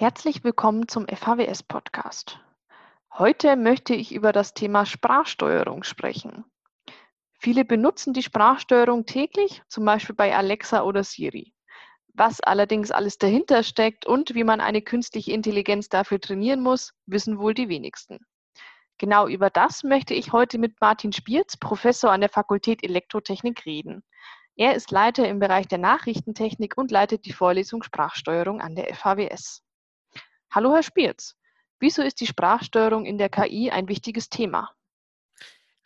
Herzlich willkommen zum FHWS Podcast. Heute möchte ich über das Thema Sprachsteuerung sprechen. Viele benutzen die Sprachsteuerung täglich, zum Beispiel bei Alexa oder Siri. Was allerdings alles dahinter steckt und wie man eine künstliche Intelligenz dafür trainieren muss, wissen wohl die wenigsten. Genau über das möchte ich heute mit Martin Spierz, Professor an der Fakultät Elektrotechnik, reden. Er ist Leiter im Bereich der Nachrichtentechnik und leitet die Vorlesung Sprachsteuerung an der FHWS. Hallo, Herr Spierz. Wieso ist die Sprachsteuerung in der KI ein wichtiges Thema?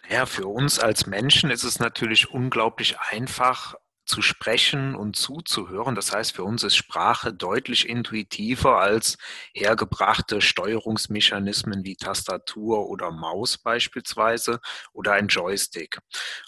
Ja, für uns als Menschen ist es natürlich unglaublich einfach, zu sprechen und zuzuhören. Das heißt, für uns ist Sprache deutlich intuitiver als hergebrachte Steuerungsmechanismen wie Tastatur oder Maus beispielsweise oder ein Joystick.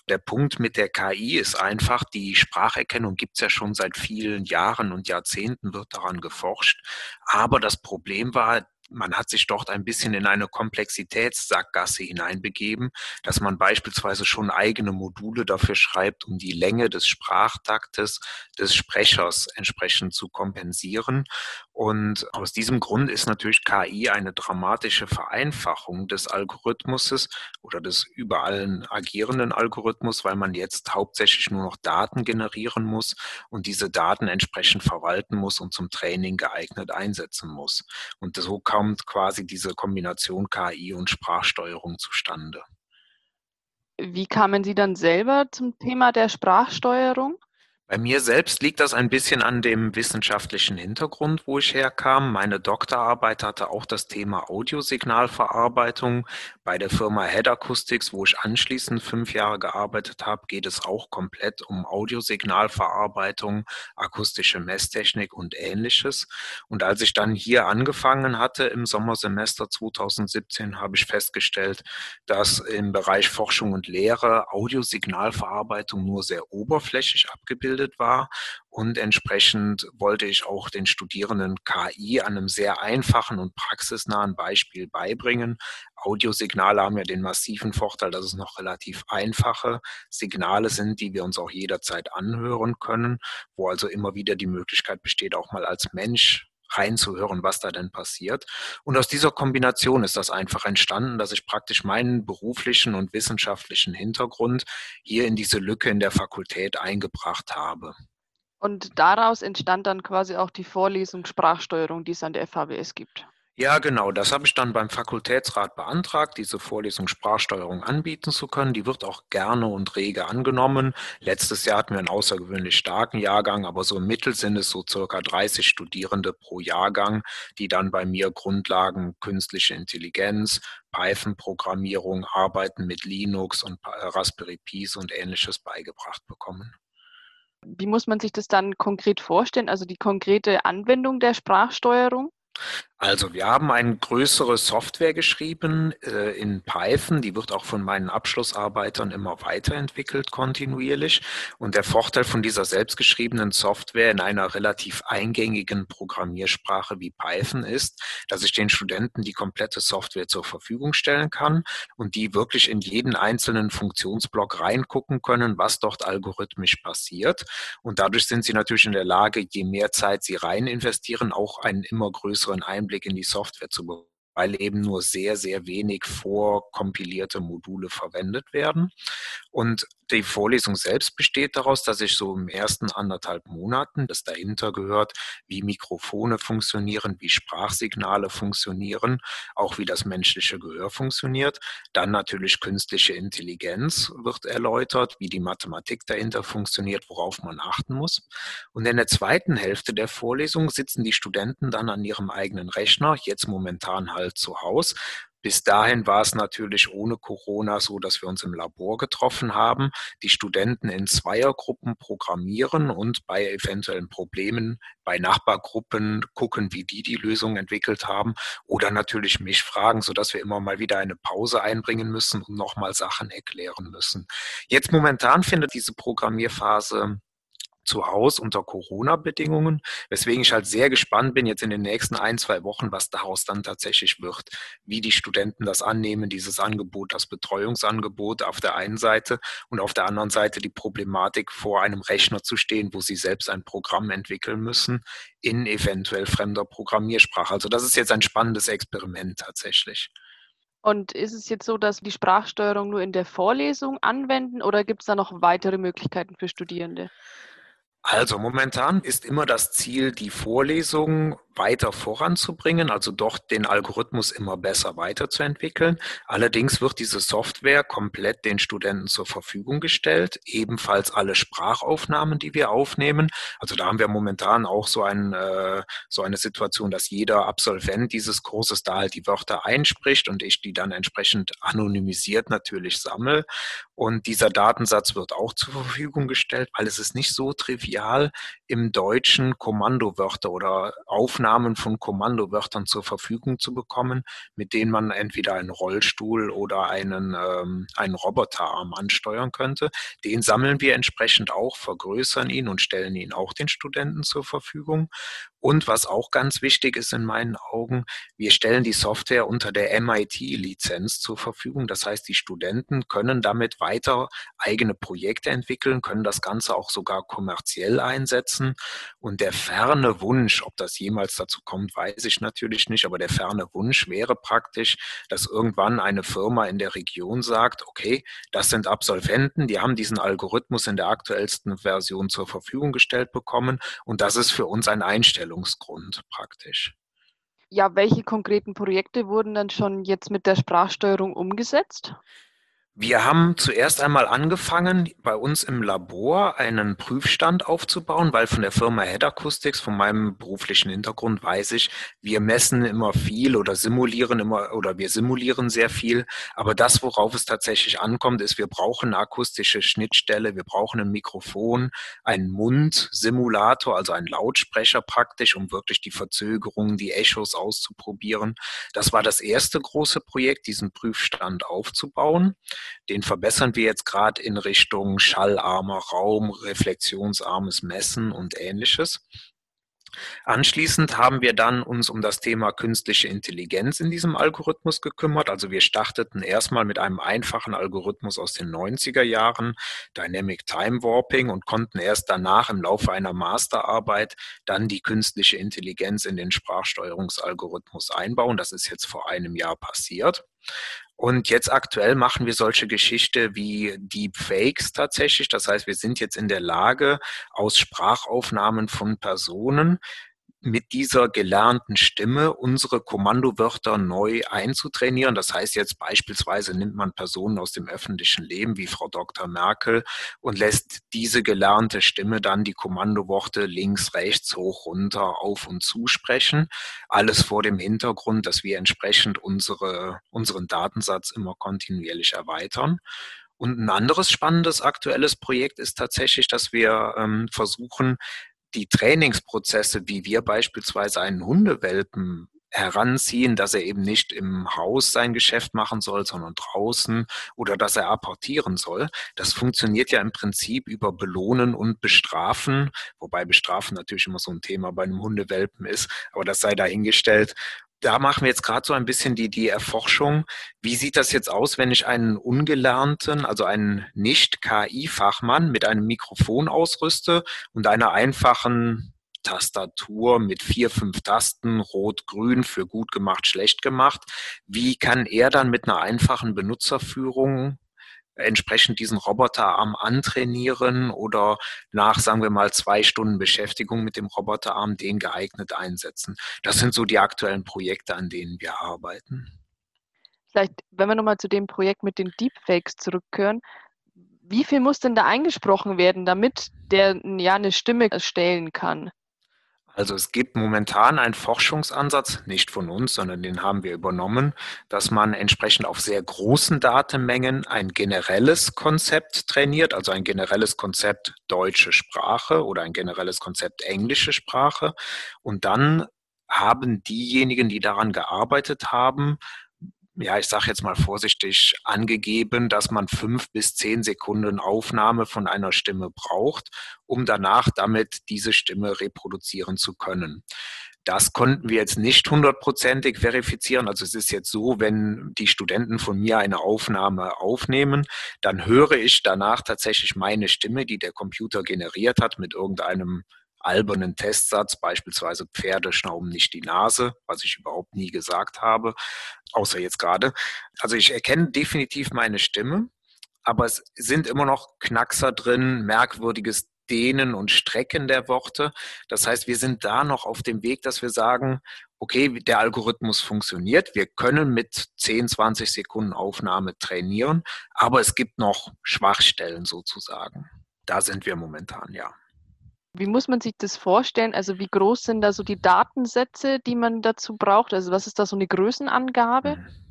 Der Punkt mit der KI ist einfach, die Spracherkennung gibt es ja schon seit vielen Jahren und Jahrzehnten wird daran geforscht. Aber das Problem war, man hat sich dort ein bisschen in eine Komplexitätssackgasse hineinbegeben, dass man beispielsweise schon eigene Module dafür schreibt, um die Länge des Sprachtaktes des Sprechers entsprechend zu kompensieren. Und aus diesem Grund ist natürlich KI eine dramatische Vereinfachung des Algorithmuses oder des überall agierenden Algorithmus, weil man jetzt hauptsächlich nur noch Daten generieren muss und diese Daten entsprechend verwalten muss und zum Training geeignet einsetzen muss. Und so kommt quasi diese Kombination KI und Sprachsteuerung zustande. Wie kamen Sie dann selber zum Thema der Sprachsteuerung? Bei mir selbst liegt das ein bisschen an dem wissenschaftlichen Hintergrund, wo ich herkam. Meine Doktorarbeit hatte auch das Thema Audiosignalverarbeitung. Bei der Firma Head Acoustics, wo ich anschließend fünf Jahre gearbeitet habe, geht es auch komplett um Audiosignalverarbeitung, akustische Messtechnik und ähnliches. Und als ich dann hier angefangen hatte im Sommersemester 2017, habe ich festgestellt, dass im Bereich Forschung und Lehre Audiosignalverarbeitung nur sehr oberflächlich abgebildet ausgebildet war. Und entsprechend wollte ich auch den Studierenden KI an einem sehr einfachen und praxisnahen Beispiel beibringen. Audiosignale haben ja den massiven Vorteil, dass es noch relativ einfache Signale sind, die wir uns auch jederzeit anhören können, wo also immer wieder die Möglichkeit besteht, auch mal als Mensch reinzuhören, was da denn passiert. Und aus dieser Kombination ist das einfach entstanden, dass ich praktisch meinen beruflichen und wissenschaftlichen Hintergrund hier in diese Lücke in der Fakultät eingebracht habe. Und daraus entstand dann quasi auch die Vorlesung Sprachsteuerung, die es an der FHWS gibt. Ja, genau. Das habe ich dann beim Fakultätsrat beantragt, diese Vorlesung Sprachsteuerung anbieten zu können. Die wird auch gerne und rege angenommen. Letztes Jahr hatten wir einen außergewöhnlich starken Jahrgang, aber so im Mittel sind es so circa 30 Studierende pro Jahrgang, die dann bei mir Grundlagen künstliche Intelligenz, Python-Programmierung, Arbeiten mit Linux und Raspberry Pis und ähnliches beigebracht bekommen. Wie muss man sich das dann konkret vorstellen? Also die konkrete Anwendung der Sprachsteuerung? Also wir haben eine größere Software geschrieben äh, in Python, die wird auch von meinen Abschlussarbeitern immer weiterentwickelt kontinuierlich. Und der Vorteil von dieser selbstgeschriebenen Software in einer relativ eingängigen Programmiersprache wie Python ist, dass ich den Studenten die komplette Software zur Verfügung stellen kann und die wirklich in jeden einzelnen Funktionsblock reingucken können, was dort algorithmisch passiert. Und dadurch sind sie natürlich in der Lage, je mehr Zeit sie rein investieren, auch einen immer größeren Einblick Einblick in die Software zu bekommen weil eben nur sehr, sehr wenig vorkompilierte Module verwendet werden. Und die Vorlesung selbst besteht daraus, dass ich so im ersten anderthalb Monaten, das dahinter gehört, wie Mikrofone funktionieren, wie Sprachsignale funktionieren, auch wie das menschliche Gehör funktioniert. Dann natürlich künstliche Intelligenz wird erläutert, wie die Mathematik dahinter funktioniert, worauf man achten muss. Und in der zweiten Hälfte der Vorlesung sitzen die Studenten dann an ihrem eigenen Rechner, jetzt momentan halt zu Hause. Bis dahin war es natürlich ohne Corona so, dass wir uns im Labor getroffen haben, die Studenten in Zweiergruppen programmieren und bei eventuellen Problemen bei Nachbargruppen gucken, wie die die Lösung entwickelt haben oder natürlich mich fragen, sodass wir immer mal wieder eine Pause einbringen müssen und nochmal Sachen erklären müssen. Jetzt momentan findet diese Programmierphase zu Hause unter Corona-Bedingungen, weswegen ich halt sehr gespannt bin jetzt in den nächsten ein, zwei Wochen, was daraus dann tatsächlich wird, wie die Studenten das annehmen, dieses Angebot, das Betreuungsangebot auf der einen Seite und auf der anderen Seite die Problematik, vor einem Rechner zu stehen, wo sie selbst ein Programm entwickeln müssen in eventuell fremder Programmiersprache. Also das ist jetzt ein spannendes Experiment tatsächlich. Und ist es jetzt so, dass die Sprachsteuerung nur in der Vorlesung anwenden oder gibt es da noch weitere Möglichkeiten für Studierende? Also momentan ist immer das Ziel, die Vorlesung weiter voranzubringen, also doch den Algorithmus immer besser weiterzuentwickeln. Allerdings wird diese Software komplett den Studenten zur Verfügung gestellt, ebenfalls alle Sprachaufnahmen, die wir aufnehmen. Also da haben wir momentan auch so, ein, äh, so eine Situation, dass jeder Absolvent dieses Kurses da halt die Wörter einspricht und ich die dann entsprechend anonymisiert natürlich sammle. Und dieser Datensatz wird auch zur Verfügung gestellt, weil es ist nicht so trivial, im Deutschen Kommandowörter oder Aufnahmen Aufnahmen von Kommandowörtern zur Verfügung zu bekommen, mit denen man entweder einen Rollstuhl oder einen, ähm, einen Roboterarm ansteuern könnte. Den sammeln wir entsprechend auch, vergrößern ihn und stellen ihn auch den Studenten zur Verfügung. Und was auch ganz wichtig ist in meinen Augen, wir stellen die Software unter der MIT-Lizenz zur Verfügung. Das heißt, die Studenten können damit weiter eigene Projekte entwickeln, können das Ganze auch sogar kommerziell einsetzen. Und der ferne Wunsch, ob das jemals dazu kommt, weiß ich natürlich nicht, aber der ferne Wunsch wäre praktisch, dass irgendwann eine Firma in der Region sagt, okay, das sind Absolventen, die haben diesen Algorithmus in der aktuellsten Version zur Verfügung gestellt bekommen und das ist für uns ein Einstellung Ausbildungsgrund praktisch. Ja, welche konkreten Projekte wurden dann schon jetzt mit der Sprachsteuerung umgesetzt? Wir haben zuerst einmal angefangen, bei uns im Labor einen Prüfstand aufzubauen, weil von der Firma Head Acoustics, von meinem beruflichen Hintergrund weiß ich, wir messen immer viel oder simulieren immer oder wir simulieren sehr viel. Aber das, worauf es tatsächlich ankommt, ist, wir brauchen eine akustische Schnittstelle, wir brauchen ein Mikrofon, einen Mundsimulator, also einen Lautsprecher praktisch, um wirklich die Verzögerungen, die Echos auszuprobieren. Das war das erste große Projekt, diesen Prüfstand aufzubauen. Den verbessern wir jetzt gerade in Richtung schallarmer Raum, reflexionsarmes Messen und ähnliches. Anschließend haben wir dann uns um das Thema künstliche Intelligenz in diesem Algorithmus gekümmert. Also wir starteten erstmal mit einem einfachen Algorithmus aus den 90er Jahren, Dynamic Time Warping, und konnten erst danach im Laufe einer Masterarbeit dann die künstliche Intelligenz in den Sprachsteuerungsalgorithmus einbauen. Das ist jetzt vor einem Jahr passiert. Und jetzt aktuell machen wir solche Geschichte wie Deepfakes tatsächlich. Das heißt, wir sind jetzt in der Lage, aus Sprachaufnahmen von Personen mit dieser gelernten Stimme unsere Kommandowörter neu einzutrainieren. Das heißt jetzt beispielsweise nimmt man Personen aus dem öffentlichen Leben wie Frau Dr. Merkel und lässt diese gelernte Stimme dann die Kommandoworte links, rechts, hoch, runter, auf und zu sprechen. Alles vor dem Hintergrund, dass wir entsprechend unsere, unseren Datensatz immer kontinuierlich erweitern. Und ein anderes spannendes aktuelles Projekt ist tatsächlich, dass wir ähm, versuchen, die Trainingsprozesse, wie wir beispielsweise einen Hundewelpen heranziehen, dass er eben nicht im Haus sein Geschäft machen soll, sondern draußen oder dass er apportieren soll. Das funktioniert ja im Prinzip über Belohnen und Bestrafen, wobei Bestrafen natürlich immer so ein Thema bei einem Hundewelpen ist, aber das sei dahingestellt da machen wir jetzt gerade so ein bisschen die, die Erforschung. Wie sieht das jetzt aus, wenn ich einen ungelernten, also einen Nicht-KI-Fachmann mit einem Mikrofon ausrüste und einer einfachen Tastatur mit vier, fünf Tasten, rot, grün, für gut gemacht, schlecht gemacht. Wie kann er dann mit einer einfachen Benutzerführung entsprechend diesen Roboterarm antrainieren oder nach, sagen wir mal, zwei Stunden Beschäftigung mit dem Roboterarm den geeignet einsetzen. Das sind so die aktuellen Projekte, an denen wir arbeiten. Vielleicht, wenn wir nochmal zu dem Projekt mit den Deepfakes zurückkehren, wie viel muss denn da eingesprochen werden, damit der ja eine Stimme erstellen kann? Also es gibt momentan einen Forschungsansatz, nicht von uns, sondern den haben wir übernommen, dass man entsprechend auf sehr großen Datenmengen ein generelles Konzept trainiert, also ein generelles Konzept deutsche Sprache oder ein generelles Konzept englische Sprache. Und dann haben diejenigen, die daran gearbeitet haben, ja, ich sage jetzt mal vorsichtig, angegeben, dass man fünf bis zehn Sekunden Aufnahme von einer Stimme braucht, um danach damit diese Stimme reproduzieren zu können. Das konnten wir jetzt nicht hundertprozentig verifizieren. Also es ist jetzt so, wenn die Studenten von mir eine Aufnahme aufnehmen, dann höre ich danach tatsächlich meine Stimme, die der Computer generiert hat, mit irgendeinem albernen Testsatz, beispielsweise Pferde schnauben nicht die Nase, was ich überhaupt nie gesagt habe, außer jetzt gerade. Also ich erkenne definitiv meine Stimme, aber es sind immer noch Knackser drin, merkwürdiges Dehnen und Strecken der Worte. Das heißt, wir sind da noch auf dem Weg, dass wir sagen, okay, der Algorithmus funktioniert. Wir können mit 10, 20 Sekunden Aufnahme trainieren, aber es gibt noch Schwachstellen sozusagen. Da sind wir momentan, ja. Wie muss man sich das vorstellen? Also wie groß sind da so die Datensätze, die man dazu braucht? Also was ist da so eine Größenangabe? Mhm.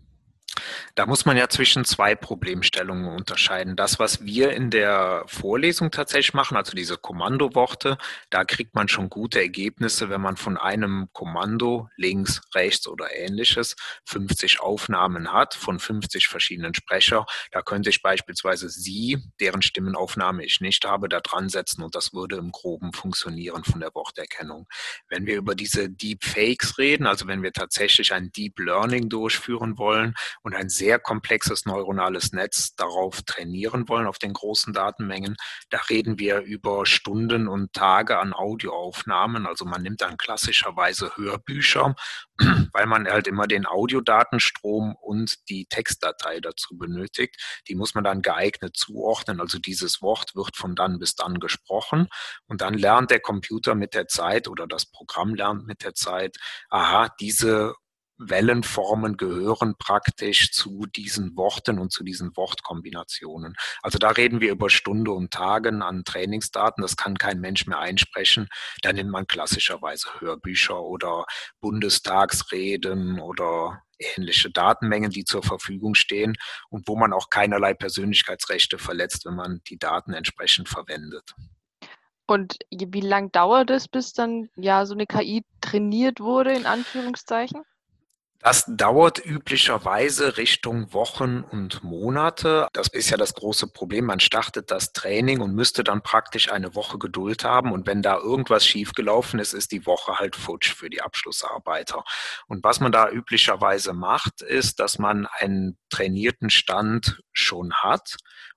Da muss man ja zwischen zwei Problemstellungen unterscheiden. Das, was wir in der Vorlesung tatsächlich machen, also diese Kommandoworte, da kriegt man schon gute Ergebnisse, wenn man von einem Kommando links, rechts oder ähnliches 50 Aufnahmen hat von 50 verschiedenen Sprecher. Da könnte ich beispielsweise Sie, deren Stimmenaufnahme ich nicht habe, da dran setzen und das würde im Groben funktionieren von der Worterkennung. Wenn wir über diese Deepfakes reden, also wenn wir tatsächlich ein Deep Learning durchführen wollen ein sehr komplexes neuronales Netz darauf trainieren wollen, auf den großen Datenmengen, da reden wir über Stunden und Tage an Audioaufnahmen. Also man nimmt dann klassischerweise Hörbücher, weil man halt immer den Audiodatenstrom und die Textdatei dazu benötigt. Die muss man dann geeignet zuordnen. Also dieses Wort wird von dann bis dann gesprochen und dann lernt der Computer mit der Zeit oder das Programm lernt mit der Zeit, aha, diese Wellenformen gehören praktisch zu diesen Worten und zu diesen Wortkombinationen. Also da reden wir über Stunde und Tagen an Trainingsdaten. Das kann kein Mensch mehr einsprechen. Da nimmt man klassischerweise Hörbücher oder Bundestagsreden oder ähnliche Datenmengen, die zur Verfügung stehen und wo man auch keinerlei Persönlichkeitsrechte verletzt, wenn man die Daten entsprechend verwendet. Und wie lang dauert es, bis dann ja so eine KI trainiert wurde, in Anführungszeichen? Das dauert üblicherweise Richtung Wochen und Monate. Das ist ja das große Problem. Man startet das Training und müsste dann praktisch eine Woche Geduld haben. Und wenn da irgendwas schiefgelaufen ist, ist die Woche halt futsch für die Abschlussarbeiter. Und was man da üblicherweise macht, ist, dass man einen trainierten Stand schon hat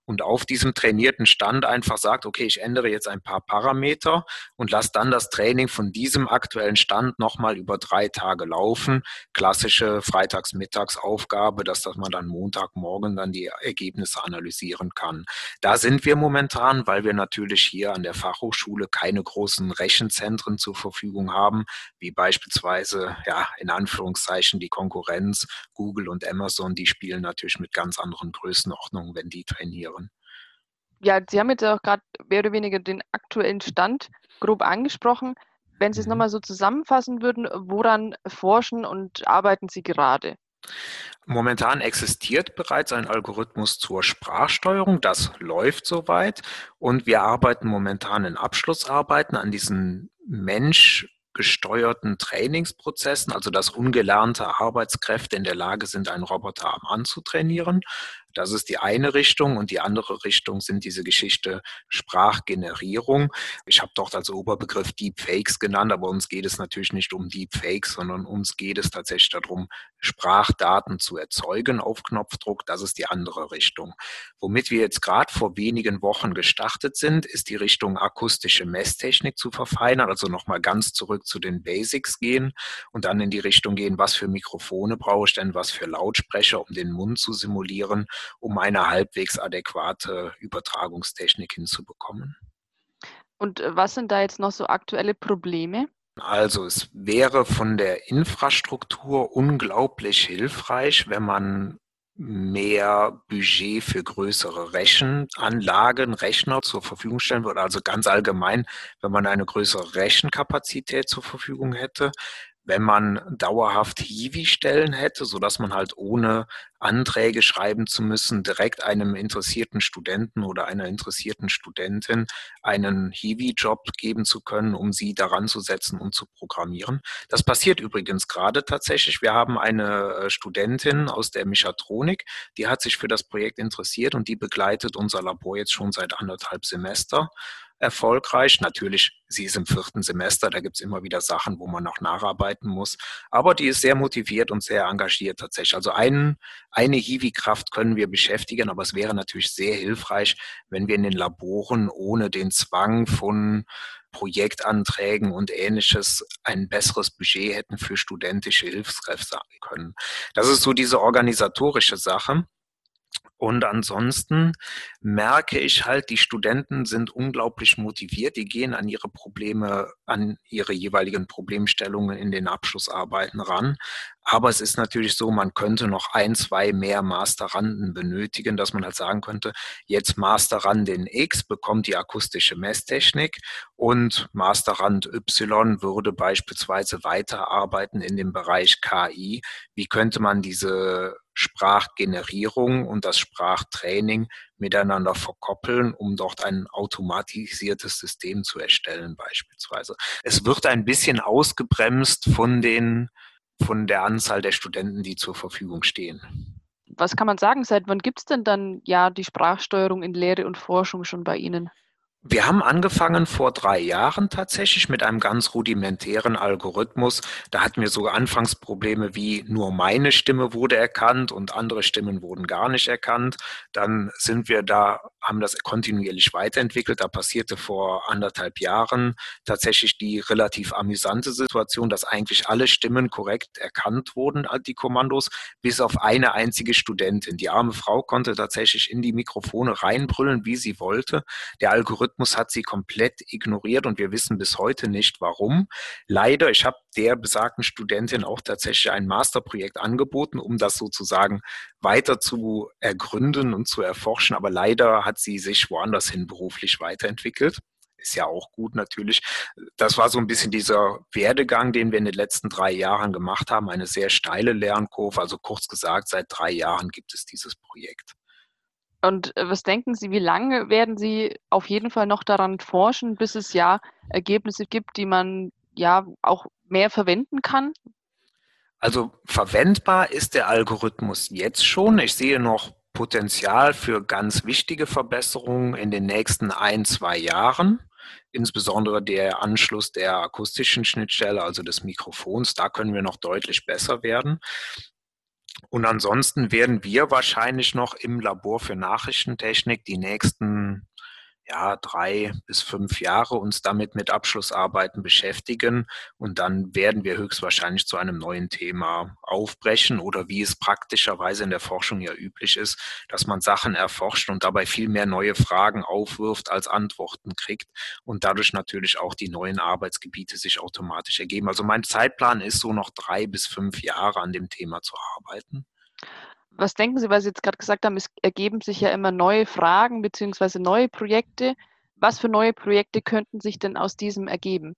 und auf diesem trainierten Stand einfach sagt, okay, ich ändere jetzt ein paar Parameter und lasse dann das Training von diesem aktuellen Stand nochmal über drei Tage laufen. Klassische Freitagsmittagsaufgabe, dass, dass man dann Montagmorgen dann die Ergebnisse analysieren kann. Da sind wir momentan, weil wir natürlich hier an der Fachhochschule keine großen Rechenzentren zur Verfügung haben, wie beispielsweise, ja, in Anführungszeichen die Konkurrenz, Google und Amazon, die spielen natürlich mit ganz anderen Größenordnungen, wenn die trainieren ja, Sie haben jetzt auch gerade mehr oder weniger den aktuellen Stand grob angesprochen. Wenn Sie es mhm. nochmal so zusammenfassen würden, woran forschen und arbeiten Sie gerade? Momentan existiert bereits ein Algorithmus zur Sprachsteuerung. Das läuft soweit. Und wir arbeiten momentan in Abschlussarbeiten an diesen Mensch gesteuerten Trainingsprozessen, also dass ungelernte Arbeitskräfte in der Lage sind, einen Roboterarm anzutrainieren. Das ist die eine Richtung und die andere Richtung sind diese Geschichte Sprachgenerierung. Ich habe dort als Oberbegriff Deepfakes genannt, aber uns geht es natürlich nicht um Deepfakes, sondern uns geht es tatsächlich darum, Sprachdaten zu erzeugen auf Knopfdruck. Das ist die andere Richtung. Womit wir jetzt gerade vor wenigen Wochen gestartet sind, ist die Richtung akustische Messtechnik zu verfeinern, also nochmal ganz zurück zu den Basics gehen und dann in die Richtung gehen, was für Mikrofone brauche ich denn, was für Lautsprecher, um den Mund zu simulieren um eine halbwegs adäquate Übertragungstechnik hinzubekommen. Und äh, was sind da jetzt noch so aktuelle Probleme? Also es wäre von der Infrastruktur unglaublich hilfreich, wenn man mehr Budget für größere Rechenanlagen, Rechner zur Verfügung stellen würde. Also ganz allgemein, wenn man eine größere Rechenkapazität zur Verfügung hätte, wenn man dauerhaft Hiwi-Stellen hätte, sodass man halt ohne Anträge schreiben zu müssen, direkt einem interessierten Studenten oder einer interessierten Studentin einen Hiwi-Job geben zu können, um sie daran zu setzen und zu programmieren. Das passiert übrigens gerade tatsächlich. Wir haben eine äh, Studentin aus der Mechatronik, die hat sich für das Projekt interessiert und die begleitet unser Labor jetzt schon seit anderthalb Semester erfolgreich. Natürlich, sie ist im vierten Semester, da gibt es immer wieder Sachen, wo man noch nacharbeiten muss. Aber die ist sehr motiviert und sehr engagiert tatsächlich. Also ein, eine Hiwi-Kraft können wir beschäftigen, aber es wäre natürlich sehr hilfreich, wenn wir in den Laboren ohne den Zwang von Projektanträgen und ähnliches ein besseres Budget hätten für studentische Hilfskräfte können. Das ist so diese organisatorische Sache. Und ansonsten merke ich halt, die Studenten sind unglaublich motiviert. Die gehen an ihre Probleme, an ihre jeweiligen Problemstellungen in den Abschlussarbeiten ran. Aber es ist natürlich so, man könnte noch ein, zwei mehr Masteranden benötigen, dass man halt sagen könnte, jetzt Masterrandin X bekommt die akustische Messtechnik und Masterrand Y würde beispielsweise weiterarbeiten in dem Bereich KI. Wie könnte man diese Sprachgenerierung und das Sprachtraining miteinander verkoppeln, um dort ein automatisiertes System zu erstellen beispielsweise. Es wird ein bisschen ausgebremst von den von der Anzahl der Studenten, die zur Verfügung stehen. Was kann man sagen? Seit wann gibt es denn dann ja die Sprachsteuerung in Lehre und Forschung schon bei Ihnen? Wir haben angefangen vor drei Jahren tatsächlich mit einem ganz rudimentären Algorithmus. Da hatten wir so Anfangsprobleme wie nur meine Stimme wurde erkannt und andere Stimmen wurden gar nicht erkannt. Dann sind wir da, haben das kontinuierlich weiterentwickelt. Da passierte vor anderthalb Jahren tatsächlich die relativ amüsante Situation, dass eigentlich alle Stimmen korrekt erkannt wurden, die Kommandos, bis auf eine einzige Studentin. Die arme Frau konnte tatsächlich in die Mikrofone reinbrüllen, wie sie wollte. Der Algorithmus Algorithmus hat sie komplett ignoriert und wir wissen bis heute nicht warum. Leider, ich habe der besagten Studentin auch tatsächlich ein Masterprojekt angeboten, um das sozusagen weiter zu ergründen und zu erforschen, aber leider hat sie sich woanders hin beruflich weiterentwickelt ist ja auch gut natürlich. Das war so ein bisschen dieser Werdegang, den wir in den letzten drei Jahren gemacht haben, eine sehr steile Lernkurve. Also kurz gesagt, seit drei Jahren gibt es dieses Projekt. Und äh, was denken Sie, wie lange werden Sie auf jeden Fall noch daran forschen, bis es ja Ergebnisse gibt, die man ja auch mehr verwenden kann? Also verwendbar ist der Algorithmus jetzt schon. Ich sehe noch Potenzial für ganz wichtige Verbesserungen in den nächsten ein, zwei Jahren. Insbesondere der Anschluss der akustischen Schnittstelle, also des Mikrofons, da können wir noch deutlich besser werden. Und ansonsten werden wir wahrscheinlich noch im Labor für Nachrichtentechnik die nächsten ja, drei bis fünf Jahre uns damit mit Abschlussarbeiten beschäftigen und dann werden wir höchstwahrscheinlich zu einem neuen Thema aufbrechen oder wie es praktischerweise in der Forschung ja üblich ist, dass man Sachen erforscht und dabei viel mehr neue Fragen aufwirft als Antworten kriegt und dadurch natürlich auch die neuen Arbeitsgebiete sich automatisch ergeben. Also mein Zeitplan ist so noch drei bis fünf Jahre an dem Thema zu arbeiten. Was denken Sie, weil Sie jetzt gerade gesagt haben, es ergeben sich ja immer neue Fragen bzw. neue Projekte. Was für neue Projekte könnten sich denn aus diesem ergeben?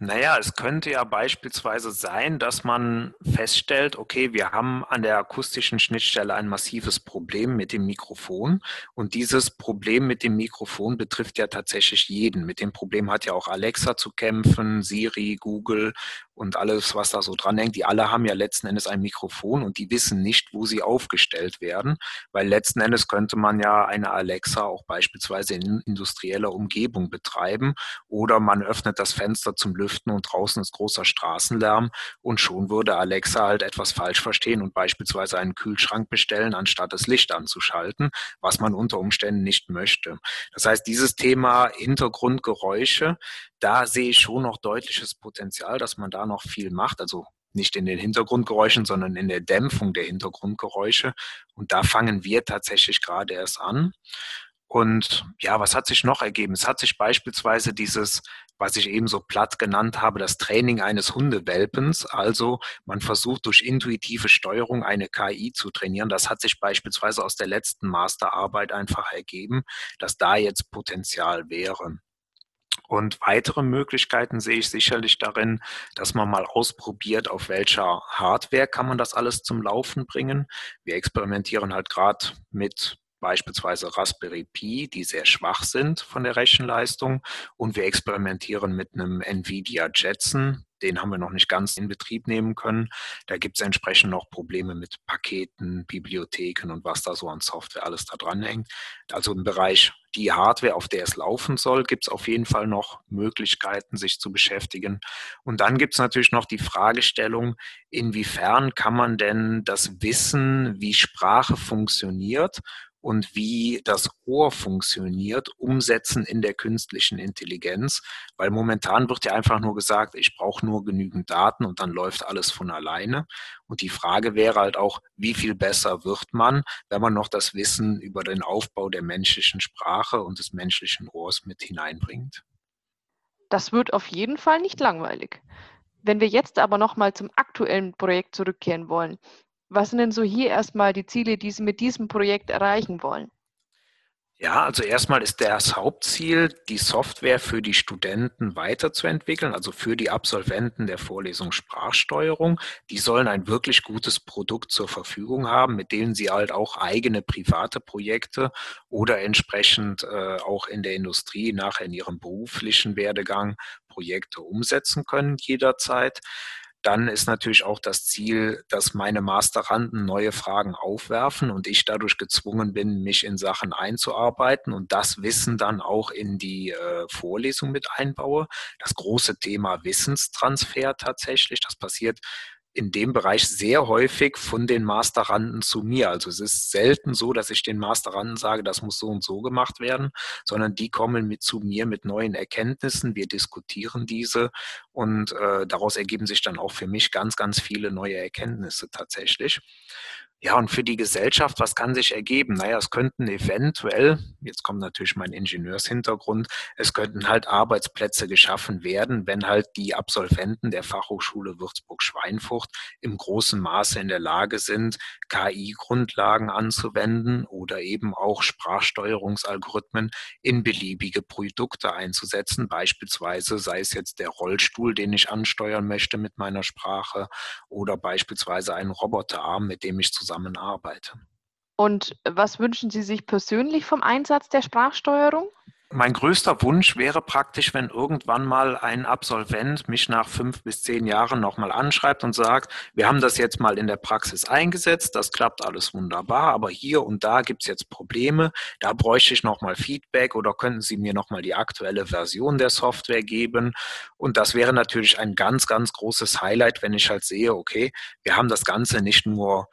Naja, es könnte ja beispielsweise sein, dass man feststellt, okay, wir haben an der akustischen Schnittstelle ein massives Problem mit dem Mikrofon und dieses Problem mit dem Mikrofon betrifft ja tatsächlich jeden. Mit dem Problem hat ja auch Alexa zu kämpfen, Siri, Google und alles, was da so dran hängt, die alle haben ja letzten Endes ein Mikrofon und die wissen nicht, wo sie aufgestellt werden, weil letzten Endes könnte man ja eine Alexa auch beispielsweise in industrieller Umgebung betreiben oder man öffnet das Fenster zum Lüften und draußen ist großer Straßenlärm und schon würde Alexa halt etwas falsch verstehen und beispielsweise einen Kühlschrank bestellen, anstatt das Licht anzuschalten, was man unter Umständen nicht möchte. Das heißt, dieses Thema Hintergrundgeräusche, da sehe ich schon noch deutliches Potenzial, dass man da noch viel macht. Also nicht in den Hintergrundgeräuschen, sondern in der Dämpfung der Hintergrundgeräusche. Und da fangen wir tatsächlich gerade erst an. Und ja, was hat sich noch ergeben? Es hat sich beispielsweise dieses, was ich eben so platt genannt habe, das Training eines Hundewelpens. Also man versucht durch intuitive Steuerung eine KI zu trainieren. Das hat sich beispielsweise aus der letzten Masterarbeit einfach ergeben, dass da jetzt Potenzial wäre. Und weitere Möglichkeiten sehe ich sicherlich darin, dass man mal ausprobiert, auf welcher Hardware kann man das alles zum Laufen bringen. Wir experimentieren halt gerade mit beispielsweise Raspberry Pi, die sehr schwach sind von der Rechenleistung. Und wir experimentieren mit einem NVIDIA Jetson, den haben wir noch nicht ganz in Betrieb nehmen können. Da gibt es entsprechend noch Probleme mit Paketen, Bibliotheken und was da so an Software alles da dran hängt. Also im Bereich die Hardware, auf der es laufen soll, gibt es auf jeden Fall noch Möglichkeiten, sich zu beschäftigen. Und dann gibt es natürlich noch die Fragestellung, inwiefern kann man denn das Wissen, wie Sprache funktioniert und wie das Ohr funktioniert, umsetzen in der künstlichen Intelligenz. Weil momentan wird ja einfach nur gesagt, ich brauche nur genügend Daten und dann läuft alles von alleine. Und die Frage wäre halt auch, wie viel besser wird man, wenn man noch das Wissen über den Aufbau der menschlichen Sprache und des menschlichen Ohrs mit hineinbringt. Das wird auf jeden Fall nicht langweilig. Wenn wir jetzt aber nochmal zum aktuellen Projekt zurückkehren wollen, was sind denn so hier erstmal die Ziele, die Sie mit diesem Projekt erreichen wollen? Ja, also erstmal ist das Hauptziel, die Software für die Studenten weiterzuentwickeln, also für die Absolventen der Vorlesung Sprachsteuerung. Die sollen ein wirklich gutes Produkt zur Verfügung haben, mit dem sie halt auch eigene private Projekte oder entsprechend äh, auch in der Industrie nachher in ihrem beruflichen Werdegang Projekte umsetzen können jederzeit dann ist natürlich auch das Ziel, dass meine Masteranden neue Fragen aufwerfen und ich dadurch gezwungen bin, mich in Sachen einzuarbeiten und das Wissen dann auch in die äh, Vorlesung mit einbaue. Das große Thema Wissenstransfer tatsächlich, das passiert in dem Bereich sehr häufig von den Masteranden zu mir. Also es ist selten so, dass ich den Masteranden sage, das muss so und so gemacht werden, sondern die kommen mit zu mir mit neuen Erkenntnissen. Wir diskutieren diese und äh, daraus ergeben sich dann auch für mich ganz, ganz viele neue Erkenntnisse tatsächlich. Ja, und für die Gesellschaft, was kann sich ergeben? Naja, es könnten eventuell, jetzt kommt natürlich mein Ingenieurshintergrund, es könnten halt Arbeitsplätze geschaffen werden, wenn halt die Absolventen der Fachhochschule Würzburg-Schweinfurt im großen Maße in der Lage sind, KI-Grundlagen anzuwenden oder eben auch Sprachsteuerungsalgorithmen in beliebige Produkte einzusetzen. Beispielsweise sei es jetzt der Rollstuhl, den ich ansteuern möchte mit meiner Sprache oder beispielsweise ein Roboterarm, mit dem ich zusammen zusammenarbeite. Und was wünschen Sie sich persönlich vom Einsatz der Sprachsteuerung? Mein größter Wunsch wäre praktisch, wenn irgendwann mal ein Absolvent mich nach fünf bis zehn Jahren nochmal anschreibt und sagt, wir haben das jetzt mal in der Praxis eingesetzt, das klappt alles wunderbar, aber hier und da gibt es jetzt Probleme, da bräuchte ich nochmal Feedback oder könnten Sie mir nochmal die aktuelle Version der Software geben. Und das wäre natürlich ein ganz, ganz großes Highlight, wenn ich halt sehe, okay, wir haben das Ganze nicht nur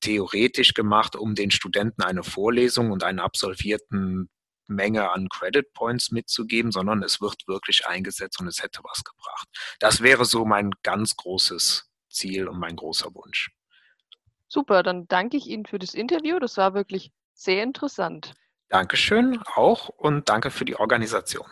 theoretisch gemacht, um den Studenten eine Vorlesung und einen absolvierten Menge an Credit Points mitzugeben, sondern es wird wirklich eingesetzt und es hätte was gebracht. Das wäre so mein ganz großes Ziel und mein großer Wunsch. Super, dann danke ich Ihnen für das Interview. Das war wirklich sehr interessant. Dankeschön auch und danke für die Organisation.